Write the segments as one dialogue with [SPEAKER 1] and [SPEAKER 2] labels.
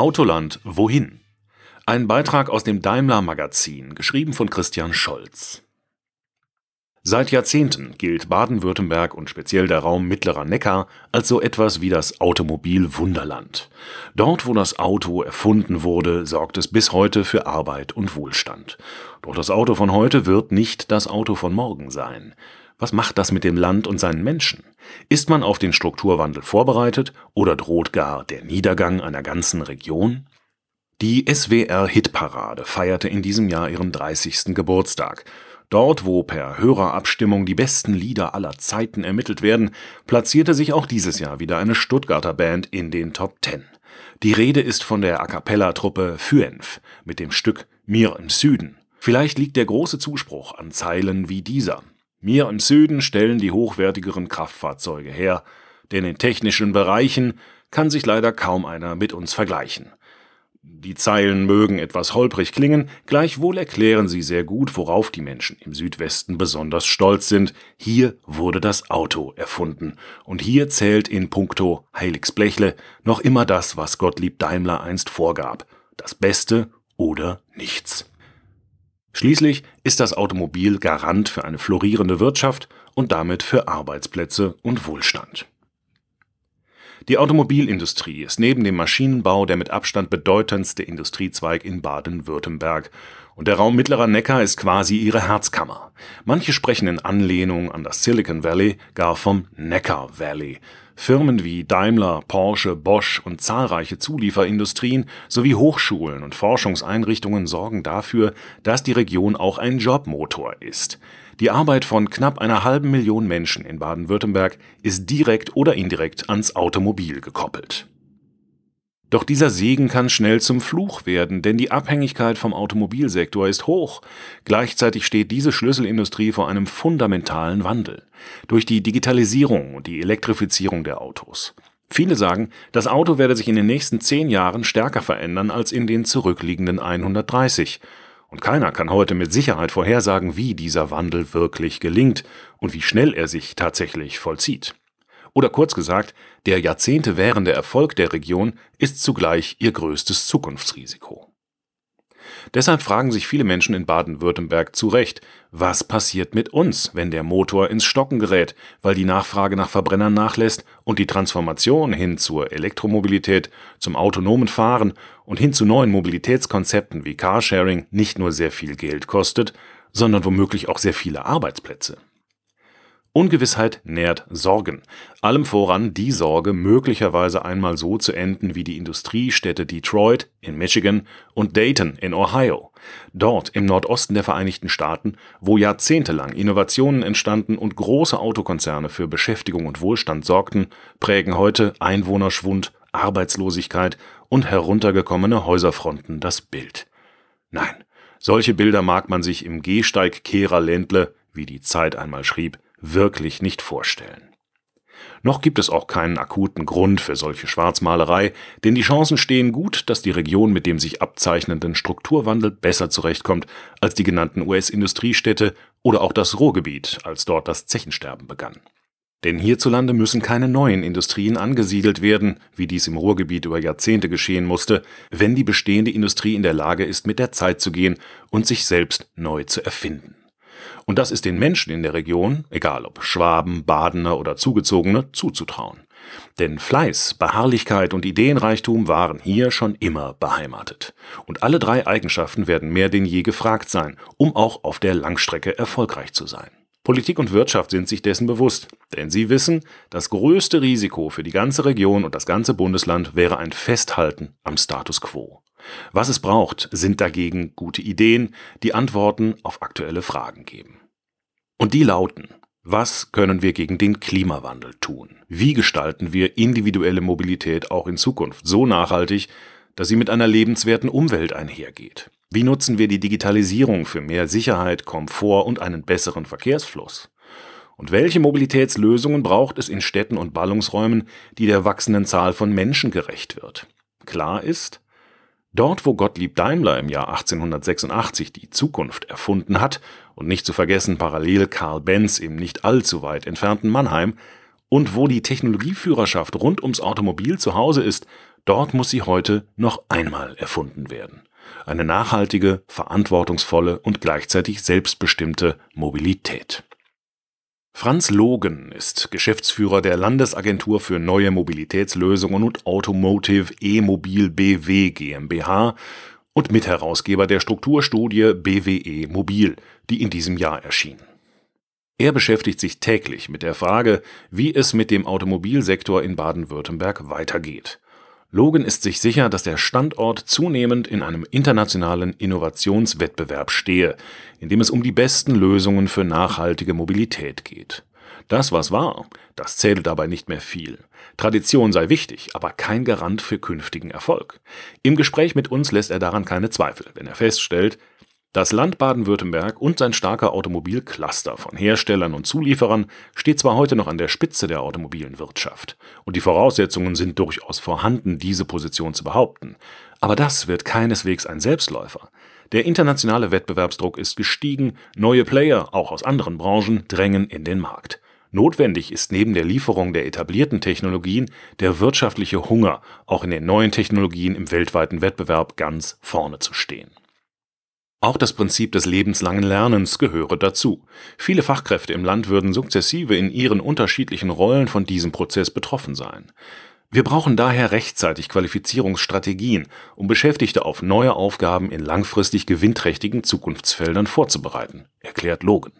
[SPEAKER 1] Autoland wohin? Ein Beitrag aus dem Daimler Magazin, geschrieben von Christian Scholz. Seit Jahrzehnten gilt Baden-Württemberg und speziell der Raum Mittlerer Neckar als so etwas wie das Automobil-Wunderland. Dort, wo das Auto erfunden wurde, sorgt es bis heute für Arbeit und Wohlstand. Doch das Auto von heute wird nicht das Auto von morgen sein. Was macht das mit dem Land und seinen Menschen? Ist man auf den Strukturwandel vorbereitet oder droht gar der Niedergang einer ganzen Region? Die SWR-Hitparade feierte in diesem Jahr ihren 30. Geburtstag. Dort, wo per Hörerabstimmung die besten Lieder aller Zeiten ermittelt werden, platzierte sich auch dieses Jahr wieder eine Stuttgarter Band in den Top Ten. Die Rede ist von der A cappella-Truppe Fyenf mit dem Stück Mir im Süden. Vielleicht liegt der große Zuspruch an Zeilen wie dieser. Mir im Süden stellen die hochwertigeren Kraftfahrzeuge her, denn in technischen Bereichen kann sich leider kaum einer mit uns vergleichen. Die Zeilen mögen etwas holprig klingen, gleichwohl erklären sie sehr gut, worauf die Menschen im Südwesten besonders stolz sind. Hier wurde das Auto erfunden. Und hier zählt in puncto Heiligsblechle noch immer das, was Gottlieb Daimler einst vorgab. Das Beste oder nichts. Schließlich ist das Automobil Garant für eine florierende Wirtschaft und damit für Arbeitsplätze und Wohlstand. Die Automobilindustrie ist neben dem Maschinenbau der mit Abstand bedeutendste Industriezweig in Baden-Württemberg und der Raum Mittlerer Neckar ist quasi ihre Herzkammer. Manche sprechen in Anlehnung an das Silicon Valley gar vom Neckar Valley. Firmen wie Daimler, Porsche, Bosch und zahlreiche Zulieferindustrien sowie Hochschulen und Forschungseinrichtungen sorgen dafür, dass die Region auch ein Jobmotor ist. Die Arbeit von knapp einer halben Million Menschen in Baden-Württemberg ist direkt oder indirekt ans Automobil gekoppelt. Doch dieser Segen kann schnell zum Fluch werden, denn die Abhängigkeit vom Automobilsektor ist hoch. Gleichzeitig steht diese Schlüsselindustrie vor einem fundamentalen Wandel. Durch die Digitalisierung und die Elektrifizierung der Autos. Viele sagen, das Auto werde sich in den nächsten zehn Jahren stärker verändern als in den zurückliegenden 130. Und keiner kann heute mit Sicherheit vorhersagen, wie dieser Wandel wirklich gelingt und wie schnell er sich tatsächlich vollzieht. Oder kurz gesagt, der Jahrzehnte währende Erfolg der Region ist zugleich ihr größtes Zukunftsrisiko. Deshalb fragen sich viele Menschen in Baden-Württemberg zu Recht, was passiert mit uns, wenn der Motor ins Stocken gerät, weil die Nachfrage nach Verbrennern nachlässt und die Transformation hin zur Elektromobilität, zum autonomen Fahren und hin zu neuen Mobilitätskonzepten wie Carsharing nicht nur sehr viel Geld kostet, sondern womöglich auch sehr viele Arbeitsplätze. Ungewissheit nährt Sorgen. Allem voran die Sorge, möglicherweise einmal so zu enden wie die Industriestädte Detroit in Michigan und Dayton in Ohio. Dort im Nordosten der Vereinigten Staaten, wo jahrzehntelang Innovationen entstanden und große Autokonzerne für Beschäftigung und Wohlstand sorgten, prägen heute Einwohnerschwund, Arbeitslosigkeit und heruntergekommene Häuserfronten das Bild. Nein, solche Bilder mag man sich im Gehsteig Ländle, wie die Zeit einmal schrieb, wirklich nicht vorstellen. Noch gibt es auch keinen akuten Grund für solche Schwarzmalerei, denn die Chancen stehen gut, dass die Region mit dem sich abzeichnenden Strukturwandel besser zurechtkommt als die genannten US-Industriestädte oder auch das Ruhrgebiet, als dort das Zechensterben begann. Denn hierzulande müssen keine neuen Industrien angesiedelt werden, wie dies im Ruhrgebiet über Jahrzehnte geschehen musste, wenn die bestehende Industrie in der Lage ist, mit der Zeit zu gehen und sich selbst neu zu erfinden. Und das ist den Menschen in der Region, egal ob Schwaben, Badener oder Zugezogene, zuzutrauen. Denn Fleiß, Beharrlichkeit und Ideenreichtum waren hier schon immer beheimatet. Und alle drei Eigenschaften werden mehr denn je gefragt sein, um auch auf der Langstrecke erfolgreich zu sein. Politik und Wirtschaft sind sich dessen bewusst, denn sie wissen, das größte Risiko für die ganze Region und das ganze Bundesland wäre ein Festhalten am Status quo. Was es braucht, sind dagegen gute Ideen, die Antworten auf aktuelle Fragen geben. Und die lauten, was können wir gegen den Klimawandel tun? Wie gestalten wir individuelle Mobilität auch in Zukunft so nachhaltig, dass sie mit einer lebenswerten Umwelt einhergeht? Wie nutzen wir die Digitalisierung für mehr Sicherheit, Komfort und einen besseren Verkehrsfluss? Und welche Mobilitätslösungen braucht es in Städten und Ballungsräumen, die der wachsenden Zahl von Menschen gerecht wird? Klar ist, Dort, wo Gottlieb Daimler im Jahr 1886 die Zukunft erfunden hat und nicht zu vergessen parallel Karl Benz im nicht allzu weit entfernten Mannheim und wo die Technologieführerschaft rund ums Automobil zu Hause ist, Dort muss sie heute noch einmal erfunden werden. Eine nachhaltige, verantwortungsvolle und gleichzeitig selbstbestimmte Mobilität. Franz Logen ist Geschäftsführer der Landesagentur für neue Mobilitätslösungen und Automotive E-Mobil BW GmbH und Mitherausgeber der Strukturstudie BWE Mobil, die in diesem Jahr erschien. Er beschäftigt sich täglich mit der Frage, wie es mit dem Automobilsektor in Baden-Württemberg weitergeht. Logan ist sich sicher, dass der Standort zunehmend in einem internationalen Innovationswettbewerb stehe, in dem es um die besten Lösungen für nachhaltige Mobilität geht. Das, was war, das zähle dabei nicht mehr viel. Tradition sei wichtig, aber kein Garant für künftigen Erfolg. Im Gespräch mit uns lässt er daran keine Zweifel, wenn er feststellt, das Land Baden-Württemberg und sein starker Automobilcluster von Herstellern und Zulieferern steht zwar heute noch an der Spitze der automobilen Wirtschaft, und die Voraussetzungen sind durchaus vorhanden, diese Position zu behaupten, aber das wird keineswegs ein Selbstläufer. Der internationale Wettbewerbsdruck ist gestiegen, neue Player, auch aus anderen Branchen, drängen in den Markt. Notwendig ist neben der Lieferung der etablierten Technologien der wirtschaftliche Hunger, auch in den neuen Technologien im weltweiten Wettbewerb ganz vorne zu stehen. Auch das Prinzip des lebenslangen Lernens gehöre dazu. Viele Fachkräfte im Land würden sukzessive in ihren unterschiedlichen Rollen von diesem Prozess betroffen sein. Wir brauchen daher rechtzeitig Qualifizierungsstrategien, um Beschäftigte auf neue Aufgaben in langfristig gewinnträchtigen Zukunftsfeldern vorzubereiten, erklärt Logan.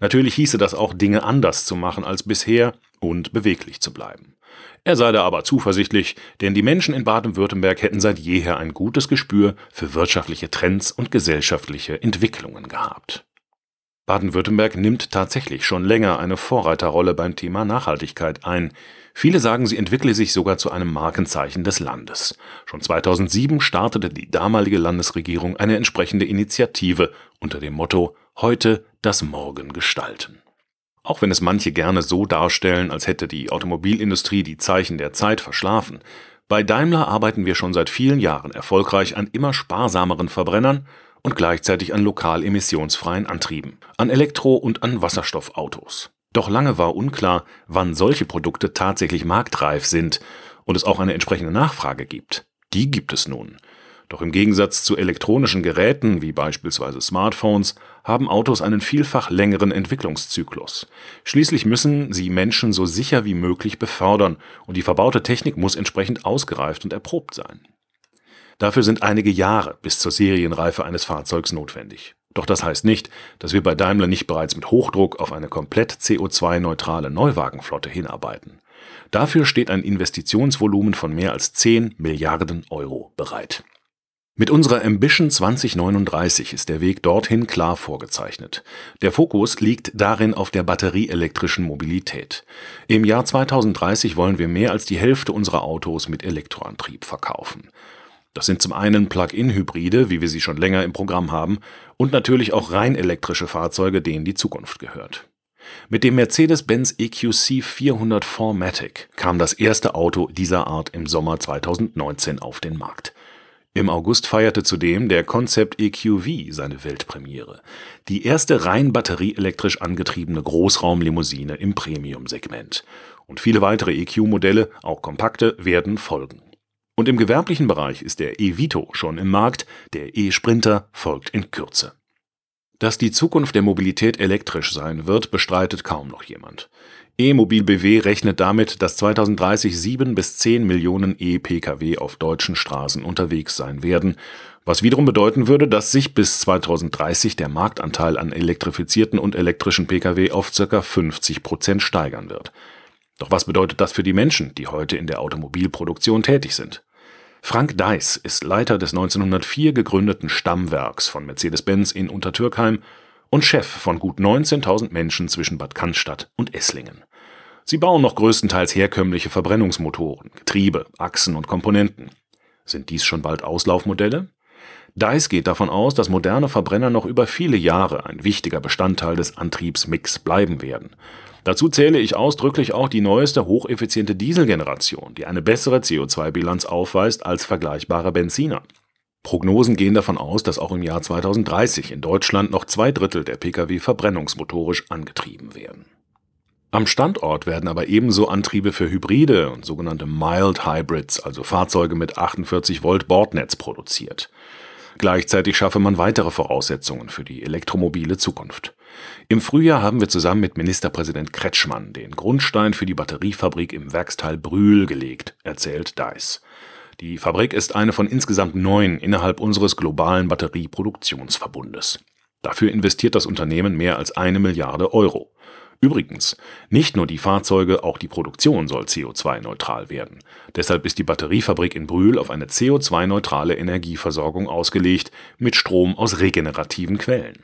[SPEAKER 1] Natürlich hieße das auch Dinge anders zu machen als bisher und beweglich zu bleiben. Er sei da aber zuversichtlich, denn die Menschen in Baden-Württemberg hätten seit jeher ein gutes Gespür für wirtschaftliche Trends und gesellschaftliche Entwicklungen gehabt. Baden-Württemberg nimmt tatsächlich schon länger eine Vorreiterrolle beim Thema Nachhaltigkeit ein. Viele sagen, sie entwickle sich sogar zu einem Markenzeichen des Landes. Schon 2007 startete die damalige Landesregierung eine entsprechende Initiative unter dem Motto Heute das Morgen gestalten. Auch wenn es manche gerne so darstellen, als hätte die Automobilindustrie die Zeichen der Zeit verschlafen, bei Daimler arbeiten wir schon seit vielen Jahren erfolgreich an immer sparsameren Verbrennern und gleichzeitig an lokal emissionsfreien Antrieben, an Elektro- und an Wasserstoffautos. Doch lange war unklar, wann solche Produkte tatsächlich marktreif sind und es auch eine entsprechende Nachfrage gibt. Die gibt es nun. Doch im Gegensatz zu elektronischen Geräten wie beispielsweise Smartphones haben Autos einen vielfach längeren Entwicklungszyklus. Schließlich müssen sie Menschen so sicher wie möglich befördern und die verbaute Technik muss entsprechend ausgereift und erprobt sein. Dafür sind einige Jahre bis zur Serienreife eines Fahrzeugs notwendig. Doch das heißt nicht, dass wir bei Daimler nicht bereits mit Hochdruck auf eine komplett CO2-neutrale Neuwagenflotte hinarbeiten. Dafür steht ein Investitionsvolumen von mehr als 10 Milliarden Euro bereit. Mit unserer Ambition 2039 ist der Weg dorthin klar vorgezeichnet. Der Fokus liegt darin auf der batterieelektrischen Mobilität. Im Jahr 2030 wollen wir mehr als die Hälfte unserer Autos mit Elektroantrieb verkaufen. Das sind zum einen Plug-in-Hybride, wie wir sie schon länger im Programm haben, und natürlich auch rein elektrische Fahrzeuge, denen die Zukunft gehört. Mit dem Mercedes-Benz EQC 400 4MATIC kam das erste Auto dieser Art im Sommer 2019 auf den Markt. Im August feierte zudem der Concept EQV seine Weltpremiere, die erste rein batterieelektrisch angetriebene Großraumlimousine im Premium-Segment. Und viele weitere EQ-Modelle, auch kompakte, werden folgen. Und im gewerblichen Bereich ist der e-Vito schon im Markt, der e-Sprinter folgt in Kürze. Dass die Zukunft der Mobilität elektrisch sein wird, bestreitet kaum noch jemand. E-Mobil BW rechnet damit, dass 2030 7 bis 10 Millionen E-Pkw auf deutschen Straßen unterwegs sein werden, was wiederum bedeuten würde, dass sich bis 2030 der Marktanteil an elektrifizierten und elektrischen Pkw auf ca. 50 Prozent steigern wird. Doch was bedeutet das für die Menschen, die heute in der Automobilproduktion tätig sind? Frank Deiss ist Leiter des 1904 gegründeten Stammwerks von Mercedes-Benz in Untertürkheim und Chef von gut 19.000 Menschen zwischen Bad Cannstatt und Esslingen. Sie bauen noch größtenteils herkömmliche Verbrennungsmotoren, Getriebe, Achsen und Komponenten. Sind dies schon bald Auslaufmodelle? Dice geht davon aus, dass moderne Verbrenner noch über viele Jahre ein wichtiger Bestandteil des Antriebsmix bleiben werden. Dazu zähle ich ausdrücklich auch die neueste hocheffiziente Dieselgeneration, die eine bessere CO2-Bilanz aufweist als vergleichbare Benziner. Prognosen gehen davon aus, dass auch im Jahr 2030 in Deutschland noch zwei Drittel der Pkw verbrennungsmotorisch angetrieben werden. Am Standort werden aber ebenso Antriebe für Hybride und sogenannte Mild Hybrids, also Fahrzeuge mit 48 Volt Bordnetz produziert. Gleichzeitig schaffe man weitere Voraussetzungen für die elektromobile Zukunft. Im Frühjahr haben wir zusammen mit Ministerpräsident Kretschmann den Grundstein für die Batteriefabrik im Werksteil Brühl gelegt, erzählt Dice. Die Fabrik ist eine von insgesamt neun innerhalb unseres globalen Batterieproduktionsverbundes. Dafür investiert das Unternehmen mehr als eine Milliarde Euro. Übrigens, nicht nur die Fahrzeuge, auch die Produktion soll CO2-neutral werden. Deshalb ist die Batteriefabrik in Brühl auf eine CO2-neutrale Energieversorgung ausgelegt, mit Strom aus regenerativen Quellen.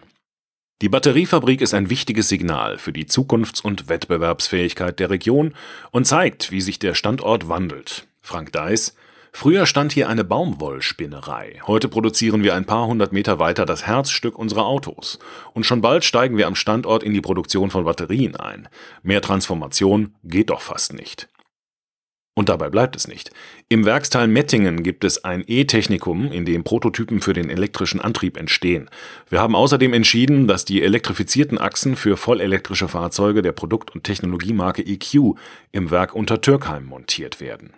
[SPEAKER 1] Die Batteriefabrik ist ein wichtiges Signal für die Zukunfts- und Wettbewerbsfähigkeit der Region und zeigt, wie sich der Standort wandelt. Frank Deiss, Früher stand hier eine Baumwollspinnerei. Heute produzieren wir ein paar hundert Meter weiter das Herzstück unserer Autos. Und schon bald steigen wir am Standort in die Produktion von Batterien ein. Mehr Transformation geht doch fast nicht. Und dabei bleibt es nicht. Im Werksteil Mettingen gibt es ein E-Technikum, in dem Prototypen für den elektrischen Antrieb entstehen. Wir haben außerdem entschieden, dass die elektrifizierten Achsen für vollelektrische Fahrzeuge der Produkt- und Technologiemarke EQ im Werk unter Türkheim montiert werden.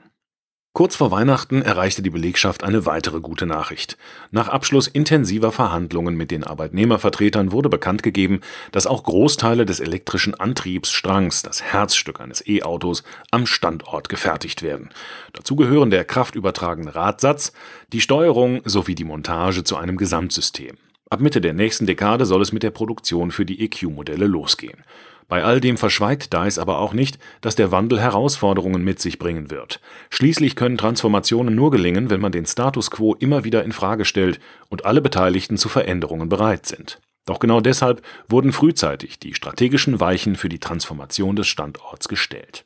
[SPEAKER 1] Kurz vor Weihnachten erreichte die Belegschaft eine weitere gute Nachricht. Nach Abschluss intensiver Verhandlungen mit den Arbeitnehmervertretern wurde bekannt gegeben, dass auch Großteile des elektrischen Antriebsstrangs, das Herzstück eines E-Autos, am Standort gefertigt werden. Dazu gehören der kraftübertragende Radsatz, die Steuerung sowie die Montage zu einem Gesamtsystem. Ab Mitte der nächsten Dekade soll es mit der Produktion für die EQ-Modelle losgehen. Bei all dem verschweigt Dice aber auch nicht, dass der Wandel Herausforderungen mit sich bringen wird. Schließlich können Transformationen nur gelingen, wenn man den Status quo immer wieder in Frage stellt und alle Beteiligten zu Veränderungen bereit sind. Doch genau deshalb wurden frühzeitig die strategischen Weichen für die Transformation des Standorts gestellt.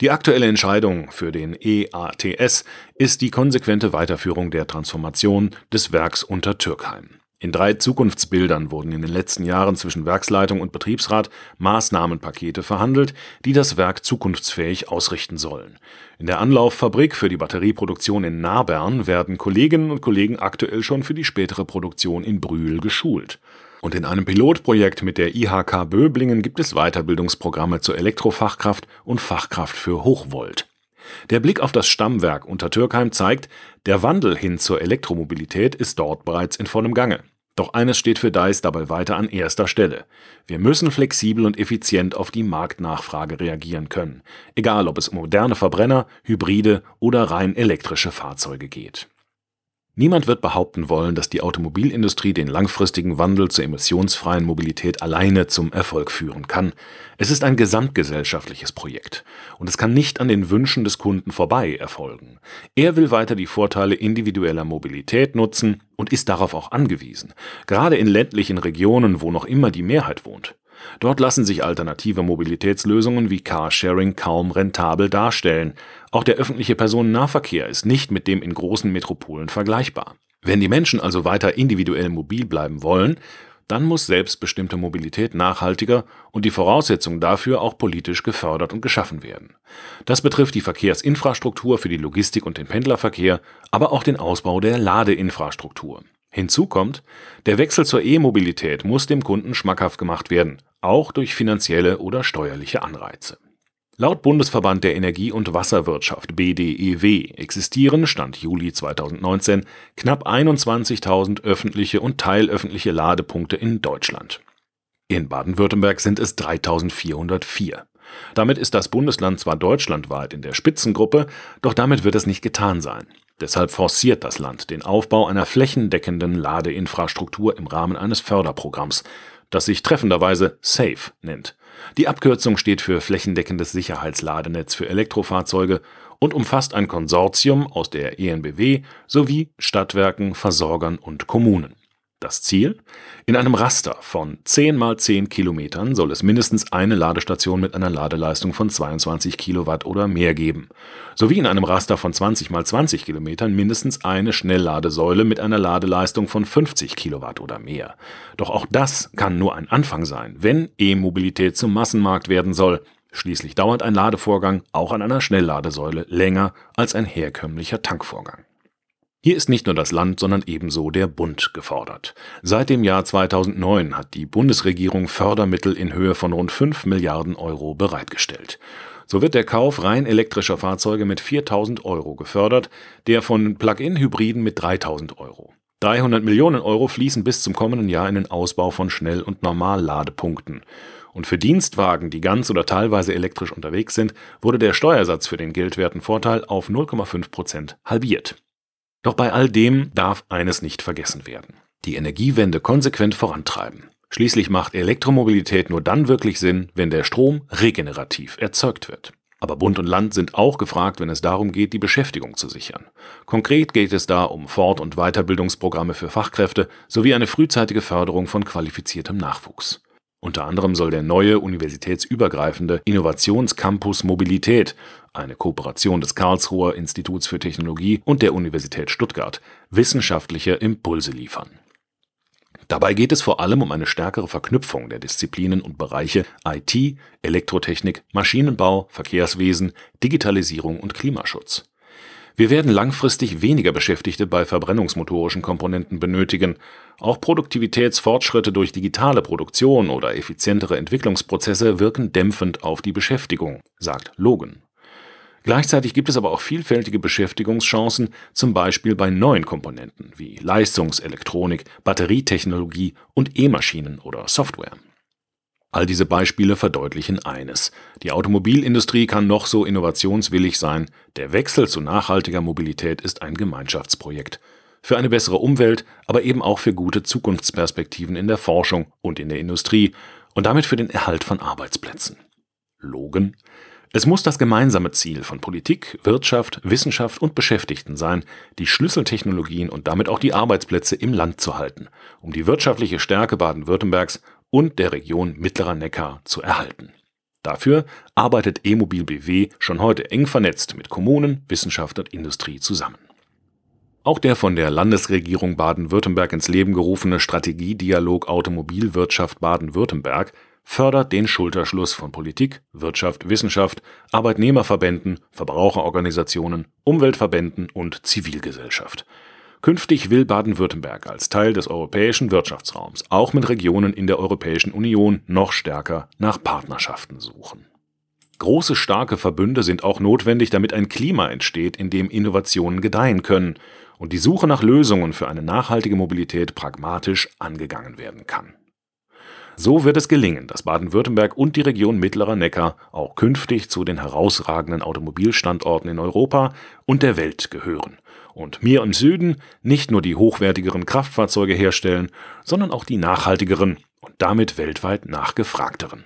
[SPEAKER 1] Die aktuelle Entscheidung für den EATS ist die konsequente Weiterführung der Transformation des Werks unter Türkheim. In drei Zukunftsbildern wurden in den letzten Jahren zwischen Werksleitung und Betriebsrat Maßnahmenpakete verhandelt, die das Werk zukunftsfähig ausrichten sollen. In der Anlauffabrik für die Batterieproduktion in Nabern werden Kolleginnen und Kollegen aktuell schon für die spätere Produktion in Brühl geschult. Und in einem Pilotprojekt mit der IHK Böblingen gibt es Weiterbildungsprogramme zur Elektrofachkraft und Fachkraft für Hochvolt. Der Blick auf das Stammwerk unter Türkheim zeigt, der Wandel hin zur Elektromobilität ist dort bereits in vollem Gange. Doch eines steht für Dice dabei weiter an erster Stelle. Wir müssen flexibel und effizient auf die Marktnachfrage reagieren können, egal ob es um moderne Verbrenner, Hybride oder rein elektrische Fahrzeuge geht. Niemand wird behaupten wollen, dass die Automobilindustrie den langfristigen Wandel zur emissionsfreien Mobilität alleine zum Erfolg führen kann. Es ist ein gesamtgesellschaftliches Projekt und es kann nicht an den Wünschen des Kunden vorbei erfolgen. Er will weiter die Vorteile individueller Mobilität nutzen und ist darauf auch angewiesen, gerade in ländlichen Regionen, wo noch immer die Mehrheit wohnt. Dort lassen sich alternative Mobilitätslösungen wie Carsharing kaum rentabel darstellen. Auch der öffentliche Personennahverkehr ist nicht mit dem in großen Metropolen vergleichbar. Wenn die Menschen also weiter individuell mobil bleiben wollen, dann muss selbstbestimmte Mobilität nachhaltiger und die Voraussetzungen dafür auch politisch gefördert und geschaffen werden. Das betrifft die Verkehrsinfrastruktur für die Logistik und den Pendlerverkehr, aber auch den Ausbau der Ladeinfrastruktur. Hinzu kommt, der Wechsel zur E-Mobilität muss dem Kunden schmackhaft gemacht werden, auch durch finanzielle oder steuerliche Anreize. Laut Bundesverband der Energie- und Wasserwirtschaft BDEW existieren Stand Juli 2019 knapp 21.000 öffentliche und teilöffentliche Ladepunkte in Deutschland. In Baden-Württemberg sind es 3.404. Damit ist das Bundesland zwar deutschlandweit in der Spitzengruppe, doch damit wird es nicht getan sein. Deshalb forciert das Land den Aufbau einer flächendeckenden Ladeinfrastruktur im Rahmen eines Förderprogramms, das sich treffenderweise SAFE nennt. Die Abkürzung steht für flächendeckendes Sicherheitsladenetz für Elektrofahrzeuge und umfasst ein Konsortium aus der ENBW sowie Stadtwerken, Versorgern und Kommunen. Das Ziel? In einem Raster von 10 mal 10 Kilometern soll es mindestens eine Ladestation mit einer Ladeleistung von 22 Kilowatt oder mehr geben, sowie in einem Raster von 20 mal 20 Kilometern mindestens eine Schnellladesäule mit einer Ladeleistung von 50 Kilowatt oder mehr. Doch auch das kann nur ein Anfang sein, wenn E-Mobilität zum Massenmarkt werden soll. Schließlich dauert ein Ladevorgang auch an einer Schnellladesäule länger als ein herkömmlicher Tankvorgang. Hier ist nicht nur das Land, sondern ebenso der Bund gefordert. Seit dem Jahr 2009 hat die Bundesregierung Fördermittel in Höhe von rund 5 Milliarden Euro bereitgestellt. So wird der Kauf rein elektrischer Fahrzeuge mit 4000 Euro gefördert, der von Plug-in-Hybriden mit 3000 Euro. 300 Millionen Euro fließen bis zum kommenden Jahr in den Ausbau von Schnell- und Normalladepunkten. Und für Dienstwagen, die ganz oder teilweise elektrisch unterwegs sind, wurde der Steuersatz für den geldwerten Vorteil auf 0,5 Prozent halbiert. Doch bei all dem darf eines nicht vergessen werden. Die Energiewende konsequent vorantreiben. Schließlich macht Elektromobilität nur dann wirklich Sinn, wenn der Strom regenerativ erzeugt wird. Aber Bund und Land sind auch gefragt, wenn es darum geht, die Beschäftigung zu sichern. Konkret geht es da um Fort- und Weiterbildungsprogramme für Fachkräfte sowie eine frühzeitige Förderung von qualifiziertem Nachwuchs. Unter anderem soll der neue universitätsübergreifende Innovationscampus Mobilität, eine Kooperation des Karlsruher Instituts für Technologie und der Universität Stuttgart, wissenschaftliche Impulse liefern. Dabei geht es vor allem um eine stärkere Verknüpfung der Disziplinen und Bereiche IT, Elektrotechnik, Maschinenbau, Verkehrswesen, Digitalisierung und Klimaschutz. Wir werden langfristig weniger Beschäftigte bei verbrennungsmotorischen Komponenten benötigen. Auch Produktivitätsfortschritte durch digitale Produktion oder effizientere Entwicklungsprozesse wirken dämpfend auf die Beschäftigung, sagt Logan. Gleichzeitig gibt es aber auch vielfältige Beschäftigungschancen, zum Beispiel bei neuen Komponenten wie Leistungselektronik, Batterietechnologie und E-Maschinen oder Software. All diese Beispiele verdeutlichen eines. Die Automobilindustrie kann noch so innovationswillig sein, der Wechsel zu nachhaltiger Mobilität ist ein Gemeinschaftsprojekt. Für eine bessere Umwelt, aber eben auch für gute Zukunftsperspektiven in der Forschung und in der Industrie und damit für den Erhalt von Arbeitsplätzen. Logen? Es muss das gemeinsame Ziel von Politik, Wirtschaft, Wissenschaft und Beschäftigten sein, die Schlüsseltechnologien und damit auch die Arbeitsplätze im Land zu halten, um die wirtschaftliche Stärke Baden-Württembergs und der Region Mittlerer Neckar zu erhalten. Dafür arbeitet E-Mobil BW schon heute eng vernetzt mit Kommunen, Wissenschaft und Industrie zusammen. Auch der von der Landesregierung Baden-Württemberg ins Leben gerufene Strategiedialog Automobilwirtschaft Baden-Württemberg fördert den Schulterschluss von Politik, Wirtschaft, Wissenschaft, Arbeitnehmerverbänden, Verbraucherorganisationen, Umweltverbänden und Zivilgesellschaft Künftig will Baden-Württemberg als Teil des europäischen Wirtschaftsraums auch mit Regionen in der Europäischen Union noch stärker nach Partnerschaften suchen. Große, starke Verbünde sind auch notwendig, damit ein Klima entsteht, in dem Innovationen gedeihen können und die Suche nach Lösungen für eine nachhaltige Mobilität pragmatisch angegangen werden kann. So wird es gelingen, dass Baden-Württemberg und die Region Mittlerer Neckar auch künftig zu den herausragenden Automobilstandorten in Europa und der Welt gehören und mir im Süden nicht nur die hochwertigeren Kraftfahrzeuge herstellen, sondern auch die nachhaltigeren und damit weltweit nachgefragteren.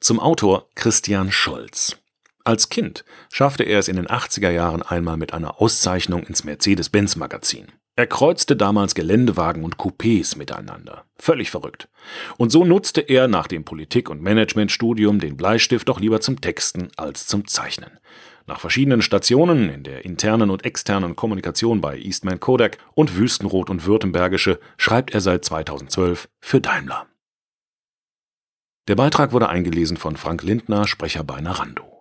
[SPEAKER 1] Zum Autor Christian Scholz. Als Kind schaffte er es in den 80er Jahren einmal mit einer Auszeichnung ins Mercedes-Benz-Magazin. Er kreuzte damals Geländewagen und Coupés miteinander. Völlig verrückt. Und so nutzte er nach dem Politik- und Managementstudium den Bleistift doch lieber zum Texten als zum Zeichnen. Nach verschiedenen Stationen in der internen und externen Kommunikation bei Eastman Kodak und Wüstenrot und Württembergische schreibt er seit 2012 für Daimler. Der Beitrag wurde eingelesen von Frank Lindner, Sprecher bei Narando.